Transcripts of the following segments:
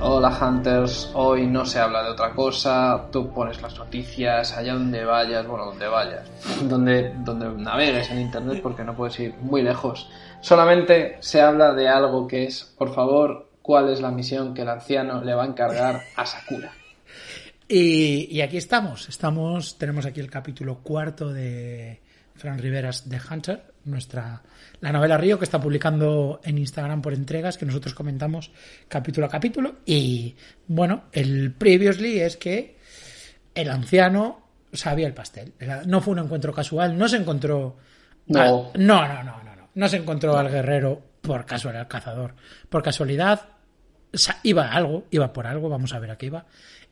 Hola Hunters, hoy no se habla de otra cosa, tú pones las noticias allá donde vayas, bueno, donde vayas, donde, donde navegues en Internet porque no puedes ir muy lejos. Solamente se habla de algo que es, por favor, cuál es la misión que el anciano le va a encargar a Sakura. Y, y aquí estamos, estamos, tenemos aquí el capítulo cuarto de Fran Riveras de Hunter, nuestra la novela Río que está publicando en Instagram por entregas que nosotros comentamos capítulo a capítulo y bueno, el previously es que el anciano sabía el pastel. No fue un encuentro casual, no se encontró No. al- no, no, no, no, no. No se encontró al guerrero por casualidad, al cazador. Por casualidad, iba a algo, iba por algo, vamos a ver a qué iba.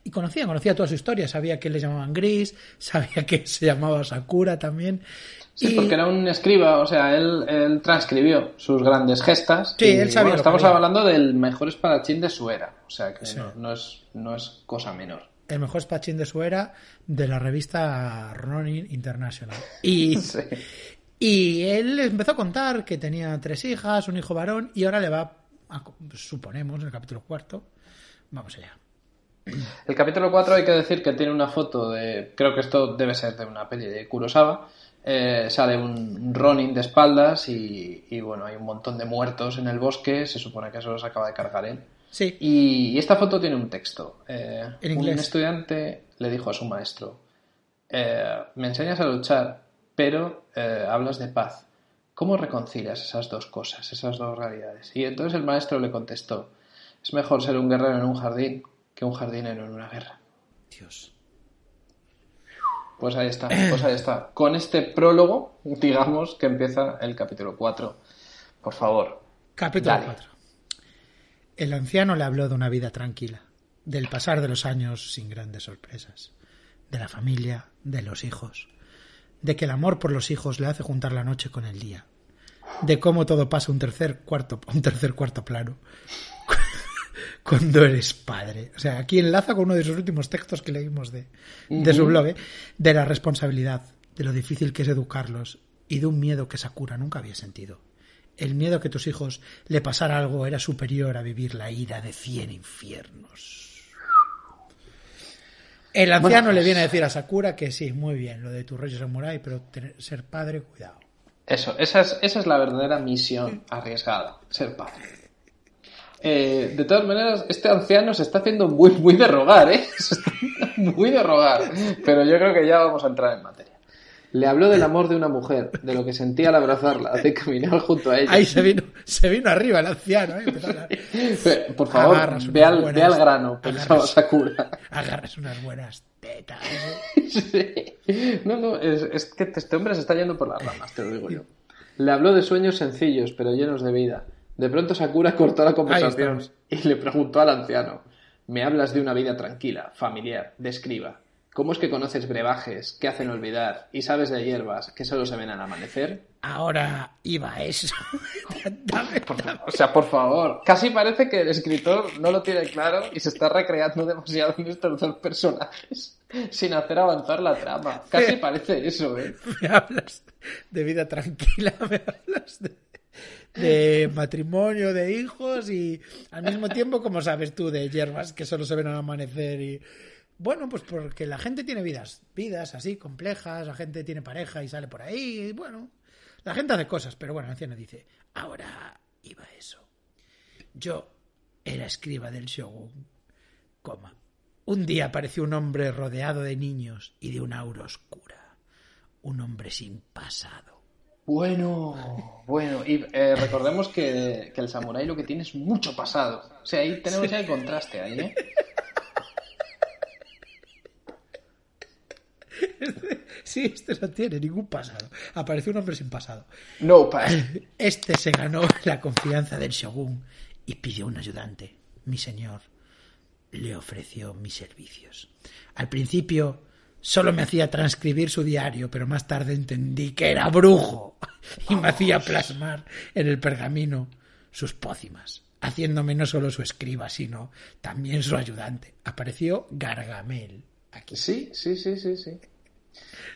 Y conocía, conocía toda su historia, sabía que le llamaban Gris, sabía que se llamaba Sakura también. Sí, Y- porque era un escriba, o sea, él, él transcribió sus grandes gestas. Sí, y, él sabía bueno, estamos había. hablando del mejor espadachín de su era, o sea, que no, no es, no es cosa menor. el mejor espachín de su era de la revista Ronin International. Y, Sí. y él empezó a contar que tenía tres hijas, un hijo varón, y ahora le va, suponemos, en el capítulo cuarto, vamos allá. El capítulo 4 hay que decir que tiene una foto de. Creo que esto debe ser de una peli de Kurosawa. Eh, sale un Ronin de espaldas y, y, bueno, hay un montón de muertos en el bosque. Se supone que eso los acaba de cargar él. Sí, Y, y esta foto tiene un texto. Eh, En un inglés. estudiante le dijo a su maestro: eh, Me enseñas a luchar, pero eh, hablas de paz. ¿Cómo reconcilias esas dos cosas, esas dos realidades? Y entonces el maestro le contestó: Es mejor ser un guerrero en un jardín que un jardinero en una guerra. Dios. Pues ahí está, pues ahí está. Con este prólogo, digamos que empieza el capítulo 4. Por favor. Capítulo Dale. 4. El anciano le habló de una vida tranquila, del pasar de los años sin grandes sorpresas, de la familia, de los hijos, de que el amor por los hijos le hace juntar la noche con el día, de cómo todo pasa un tercer cuarto, un tercer cuarto plano cuando eres padre. O sea, aquí enlaza con uno de sus últimos textos que leímos de, de su blog, ¿eh? de la responsabilidad, de lo difícil que es educarlos y de un miedo que Sakura nunca había sentido. El miedo a que tus hijos le pasara algo era superior a vivir la ira de cien infiernos. El anciano Bueno, le pues- viene a decir a Sakura que sí, muy bien, lo de tu rollo samurai, pero tener- ser padre, cuidado. Eso, esa es, esa es la verdadera misión arriesgada, ser padre. Eh, de todas maneras, este anciano se está haciendo muy, muy de rogar, ¿eh? Se está haciendo muy de rogar. Pero yo creo que ya vamos a entrar en materia. Le habló del amor de una mujer, de lo que sentía al abrazarla, de caminar junto a ella. Ahí se vino, se vino arriba el anciano, ¿eh? A Por favor, Agarras ve al, buenas- ve al grano, pensaba Sakura. Agarras unas buenas tetas. Sí. No, no, es, es que este hombre se está yendo por las ramas, te lo digo yo. Le habló de sueños sencillos, pero llenos de vida. De pronto Sakura cortó la conversación y le preguntó al anciano: Me hablas de una vida tranquila, familiar, de escriba. ¿Cómo es que conoces brebajes que hacen olvidar y sabes de hierbas que solo se ven al amanecer? Ahora iba a eso. Dame, dame. O sea, por favor, casi parece que el escritor no lo tiene claro y se está recreando demasiado en estos dos personajes sin hacer avanzar la trama. Casi parece eso, ¿eh? Me hablas de vida tranquila, me hablas de, de matrimonio, de hijos y al mismo tiempo, como sabes tú, de hierbas que solo se ven al amanecer y... Bueno, pues porque la gente tiene vidas, vidas así complejas, la gente tiene pareja y sale por ahí, y bueno, la gente hace cosas, pero bueno, el anciano dice, ahora iba eso. Yo era escriba del Shogun, coma. Un día apareció un hombre rodeado de niños y de una aura oscura. Un hombre sin pasado. Bueno, bueno, y eh, recordemos que, que el samurái lo que tiene es mucho pasado. O sea, ahí tenemos ya el contraste ahí, ¿eh? Sí, este no tiene ningún pasado. Aparece un hombre sin pasado. No, pa. Este se ganó la confianza del shogun y pidió un ayudante. Mi señor le ofreció mis servicios. Al principio solo me hacía transcribir su diario, pero más tarde entendí que era brujo y me hacía plasmar en el pergamino sus pócimas, haciéndome no solo su escriba, sino también su ayudante. Apareció Gargamel aquí. Sí, sí, sí, sí, sí.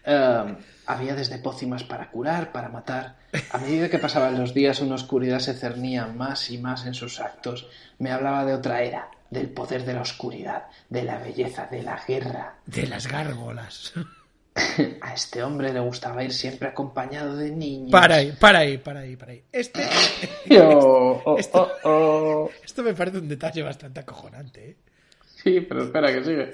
Eh, había desde pócimas para curar, para matar. A medida que pasaban los días, una oscuridad se cernía más y más en sus actos. Me hablaba de otra era, del poder de la oscuridad, de la belleza, de la guerra. De las gárgolas. A este hombre le gustaba ir siempre acompañado de niños. Para ahí, para ahí, para ahí, para ahí. Este, Yo, oh, Esto- oh, oh. esto me parece un detalle bastante acojonante. ¿eh? Sí, pero espera que sigue.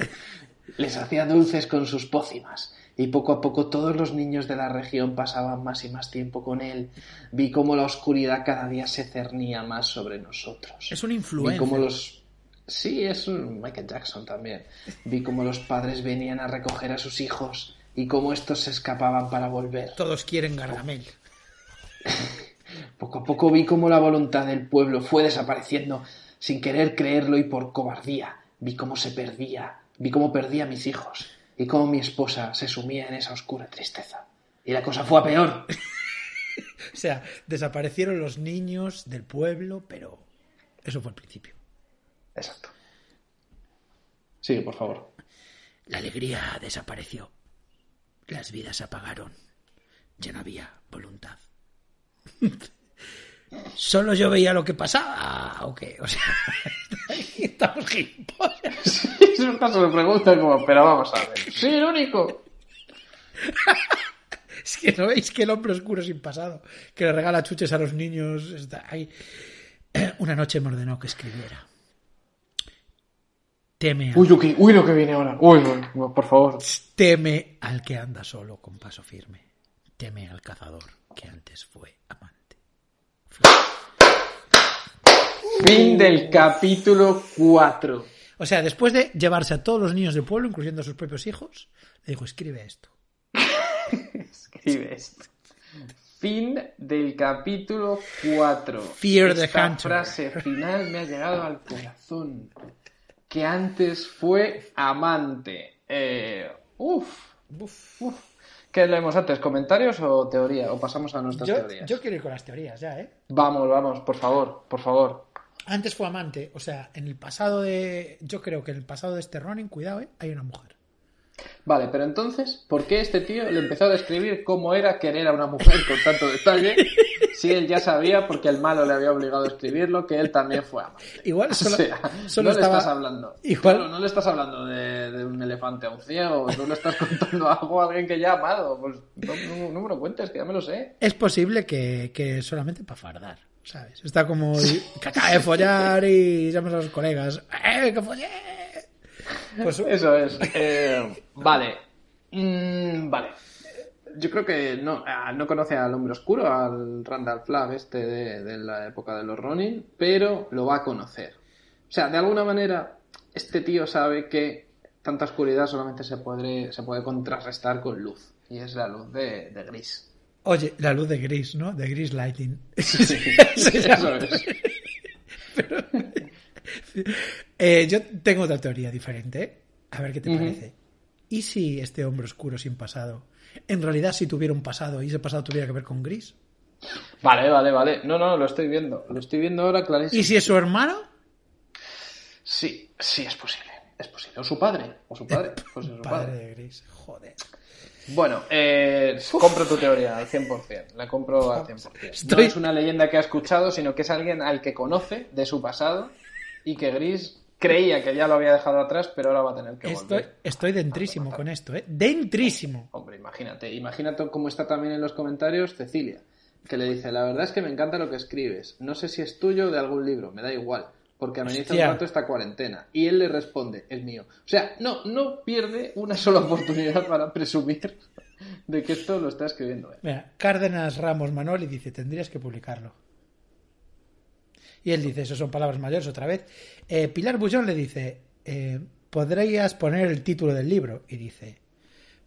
Les hacía dulces con sus pócimas. Y poco a poco todos los niños de la región pasaban más y más tiempo con él. Vi cómo la oscuridad cada día se cernía más sobre nosotros. Es un Vi influencer. cómo los... Sí, es un Michael Jackson también. Vi cómo los padres venían a recoger a sus hijos y cómo estos se escapaban para volver. Todos quieren Gargamel. Poco a poco vi cómo la voluntad del pueblo fue desapareciendo sin querer creerlo y por cobardía. Vi cómo se perdía, vi cómo perdía a mis hijos y cómo mi esposa se sumía en esa oscura tristeza. Y la cosa fue a peor. O sea, desaparecieron los niños del pueblo, pero eso fue el principio. Exacto. Sigue, por favor. La alegría desapareció. Las vidas se apagaron. Ya no había voluntad. Solo yo veía lo que pasaba, ¿o qué? O sea, estamos gilipollas. Eso se me pregunta como, pero vamos a ver. Sí, el único. Es que no veis que el hombre oscuro sin pasado, que le regala chuches a los niños, está ahí. Una noche me ordenó que escribiera. Teme al, Uy, lo que, uy, lo que viene ahora. Uy, uy, por favor. teme al que anda solo con paso firme. Teme al cazador que antes fue amante. Fin del capítulo 4. O sea, después de llevarse a todos los niños del pueblo, incluyendo a sus propios hijos, le dijo, escribe esto. Escribe esto. Fin del capítulo 4. Fear the Esta Hunter. frase final me ha llegado al corazón. Que antes fue amante. Eh, uf, uf, uf. ¿Qué leemos antes? ¿Comentarios o teoría? ¿O pasamos a nuestras Yo, teorías? yo quiero ir con las teorías ya, ¿eh? Vamos, vamos, por favor, por favor. Antes fue amante, o sea, en el pasado de... Yo creo que en el pasado de este Ronin, cuidado, ¿eh? Hay una mujer. Vale, pero entonces, ¿por qué este tío le empezó a describir cómo era querer a una mujer con tanto detalle? Si él ya sabía, porque el malo le había obligado a escribirlo, que él también fue amante. Igual solo, o sea, solo no le estás hablando. Igual- Claro, no le estás hablando de, de un elefante a un ciego, no le estás contando algo a alguien que ya ha amado. Pues no, no- no me lo cuentes, que ya me lo sé. Es posible que, que solamente para fardar, ¿sabes? Está como que acaba de follar y llamas a los colegas. ¡Eh, que follé! Pues Eso es. Eh, vale. Mm, vale. Yo creo que no, ah, no conoce al hombre oscuro, al Randall Flagg este de, de la época de los Ronin, pero lo va a conocer. O sea, de alguna manera, este tío sabe que tanta oscuridad solamente se puede, se puede contrarrestar con luz. Y es la luz de, de gris. Oye, la luz de gris, ¿no? De gris lighting. Eso es. Eh, yo tengo otra teoría diferente. A ver qué te parece. ¿Y si este hombre oscuro sin pasado, en realidad si tuviera un pasado y ese pasado tuviera que ver con gris? Vale, vale, vale. No, no, lo estoy viendo. Lo estoy viendo ahora clarísimo. ¿Y si es su hermano? Sí, sí, es posible. Es posible. O su padre. O su padre. Pues es su Padre padre. de gris. Joder. Bueno, eh, compro tu teoría al 100%. La compro al 100%. No Estoy- es una leyenda que ha escuchado, sino que es alguien al que conoce de su pasado y que Gris creía que ya lo había dejado atrás, pero ahora va a tener que Estoy, volver. estoy dentrísimo con esto, ¿eh? Dentrísimo. Hombre, imagínate. Imagínate cómo está también en los comentarios Cecilia, que le dice, la verdad es que me encanta lo que escribes. No sé si es tuyo o de algún libro, me da igual, porque amenaza un rato esta cuarentena. Y él le responde, el mío. O sea, no, no pierde una sola oportunidad para presumir de que esto lo está escribiendo. Mira, Cárdenas Ramos Manoli dice, tendrías que publicarlo. Y él dice, eso son palabras mayores otra vez. Eh, Pilar Bullón le dice, eh, podrías poner el título del libro. Y dice,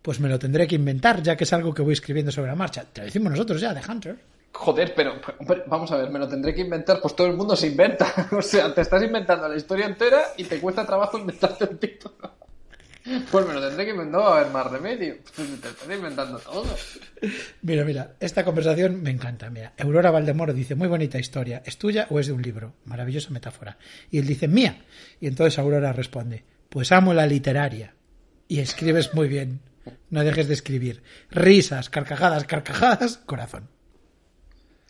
pues me lo tendré que inventar, ya que es algo que voy escribiendo sobre la marcha. Te lo decimos nosotros ya, de Hunter. Joder, pero, vamos a ver, me lo tendré que inventar, pues todo el mundo se inventa. O sea, te estás inventando la historia entera y te cuesta trabajo inventarte el título. Pues me lo tendré que inventar, va a haber más remedio. Pues te estás inventando todo. Mira, mira, esta conversación me encanta. Mira, Aurora Valdemoro dice, muy bonita historia, ¿es tuya o es de un libro? Maravillosa metáfora. Y él dice, mía. Y entonces Aurora responde, pues amo la literaria. Y escribes muy bien. No dejes de escribir. Risas, carcajadas, carcajadas, corazón.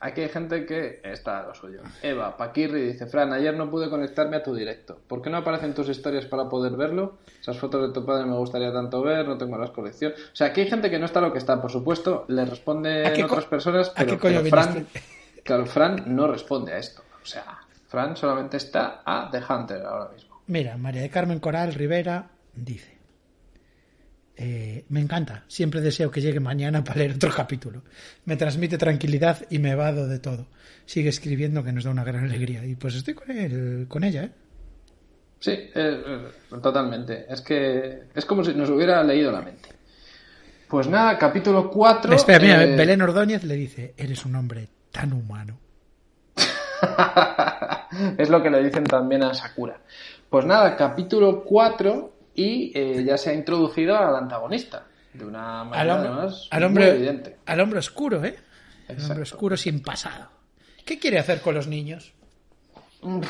Aquí hay gente que está a lo suyo. Eva, Paquirri dice, Fran, ayer no pude conectarme a tu directo. ¿Por qué no aparecen tus historias para poder verlo? Esas fotos de tu padre me gustaría tanto ver, no tengo las colecciones. O sea, aquí hay gente que no está lo que está, por supuesto, le responden otras personas, pero, Fran, claro, Fran no responde a esto. O sea, Fran solamente está a The Hunter ahora mismo. Mira, María de Carmen Coral Rivera dice. Eh, me encanta. Siempre deseo que llegue mañana para leer otro capítulo. Me transmite tranquilidad y me evado de todo. Sigue escribiendo que nos da una gran alegría. Y pues estoy con, ella, ¿eh? Sí, eh, eh, totalmente. Es que es como si nos hubiera leído la mente. Pues nada, capítulo 4. Espera, mira. Belén Ordóñez le dice: Eres un hombre tan humano. es lo que le dicen también a Sakura. Pues nada, capítulo 4 y eh, ya se ha introducido al antagonista de una manera al hombre, al hombre, evidente. Al hombre oscuro, ¿eh? Al hombre oscuro sin pasado. ¿Qué quiere hacer con los niños? Mm,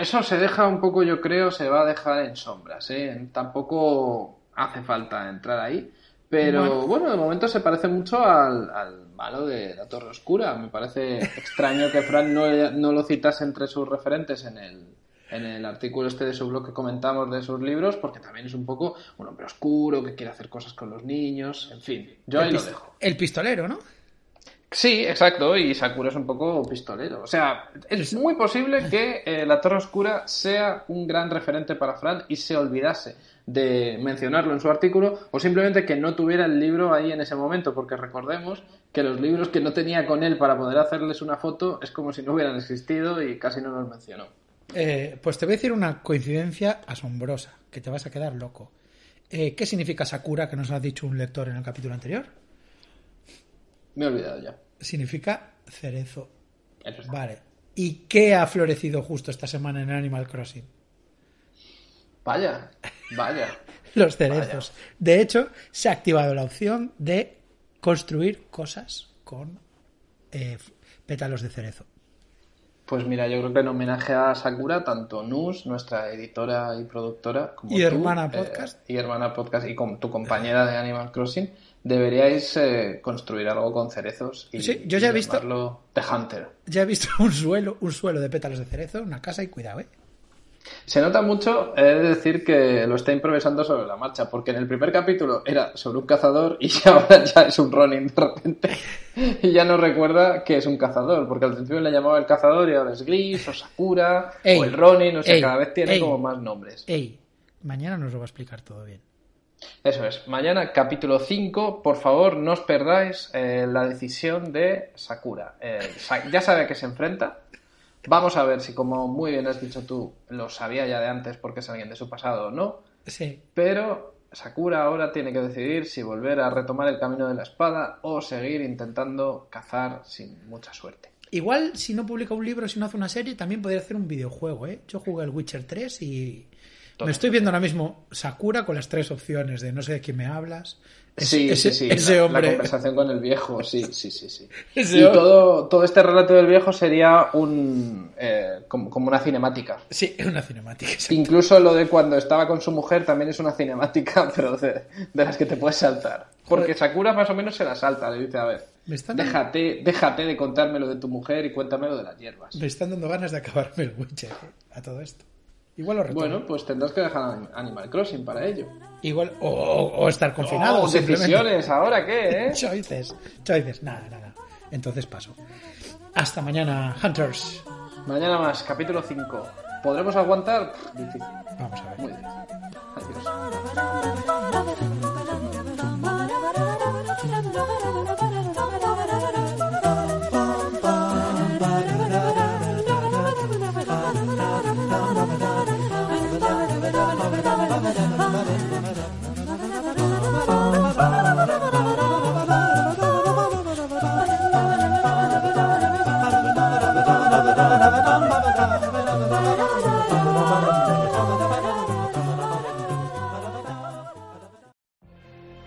eso se deja un poco, yo creo, se va a dejar en sombras. ¿eh? Tampoco hace falta entrar ahí. Pero bueno, de momento se parece mucho al, malo de la Torre Oscura. Me parece extraño que Fran no, no lo citase entre sus referentes en el, en el artículo este de su blog que comentamos de sus libros, porque también es un poco un hombre oscuro que quiere hacer cosas con los niños, en fin, yo ahí lo dejo. El pistolero, ¿no? Sí, exacto, y Sakura es un poco pistolero. O sea, es muy posible que eh, La Torre Oscura sea un gran referente para Fran y se olvidase de mencionarlo en su artículo o simplemente que no tuviera el libro ahí en ese momento, porque recordemos que los libros que no tenía con él para poder hacerles una foto es como si no hubieran existido y casi no los mencionó. Eh, pues te voy a decir una coincidencia asombrosa, que te vas a quedar loco. Eh, ¿Qué significa Sakura que nos ha dicho un lector en el capítulo anterior? Me he olvidado ya. Significa cerezo. Eso vale. ¿Y qué ha florecido justo esta semana en Animal Crossing? Vaya, vaya. Los cerezos. De hecho, se ha activado la opción de construir cosas con eh, pétalos de cerezo. Pues mira, yo creo que en homenaje a Sakura, tanto Nus, nuestra editora y productora, como y hermana eh, podcast. Y hermana podcast, y con tu compañera de Animal Crossing, deberíais eh, construir algo con cerezos y, sí, yo ya he visto, The Hunter. Ya he visto un suelo, un suelo de pétalos de cerezo, una casa y cuidado, ¿eh? Se nota mucho, he de decir que lo está improvisando sobre la marcha, porque en el primer capítulo era sobre un cazador y ahora ya es un Ronin de repente. Y ya no recuerda que es un cazador, porque al principio le llamaba el cazador y ahora es Gris o Sakura o el Ronin, o sea, cada vez tiene como más nombres. Ey, mañana nos lo va a explicar todo bien. Eso es, mañana capítulo 5, por favor no os perdáis eh, la decisión de Sakura. Eh, ya sabe que se enfrenta, Vamos a ver si, como muy bien has dicho tú, lo sabía ya de antes porque es alguien de su pasado o no. Sí. Pero Sakura ahora tiene que decidir si volver a retomar el camino de la espada o seguir intentando cazar sin mucha suerte. Igual, si no publica un libro, si no hace una serie, también podría hacer un videojuego, ¿eh? Yo jugué el Witcher 3 y... Me estoy viendo ahora mismo Sakura con las tres opciones de no sé de quién me hablas, Sí, sí, sí. Ese la, hombre. La conversación con el viejo, sí, sí, sí. sí. Ese y todo, todo este relato del viejo sería un, eh, como, como, una cinemática. Sí, es una cinemática. Incluso lo de cuando estaba con su mujer también es una cinemática, pero de, las que te puedes saltar. Porque Sakura más o menos se la salta, le dice a ver. Me están déjate, dando... déjate de contármelo de tu mujer y cuéntamelo de las hierbas. Me están dando ganas de acabarme el Witcher ¿eh? a todo esto. Igual lo retomo. Bueno, pues tendrás que dejar Animal Crossing para ello. Igual, o, estar confinado. Oh, decisiones, ¿ahora qué? Eh? choices, choices, nada, nada. Entonces paso. Hasta mañana, Hunters. Mañana más, capítulo 5. ¿Podremos aguantar? Vamos a ver. Adiós.